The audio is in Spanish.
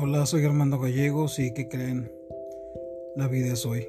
Hola, soy Armando Gallegos y ¿qué creen? La vida es hoy.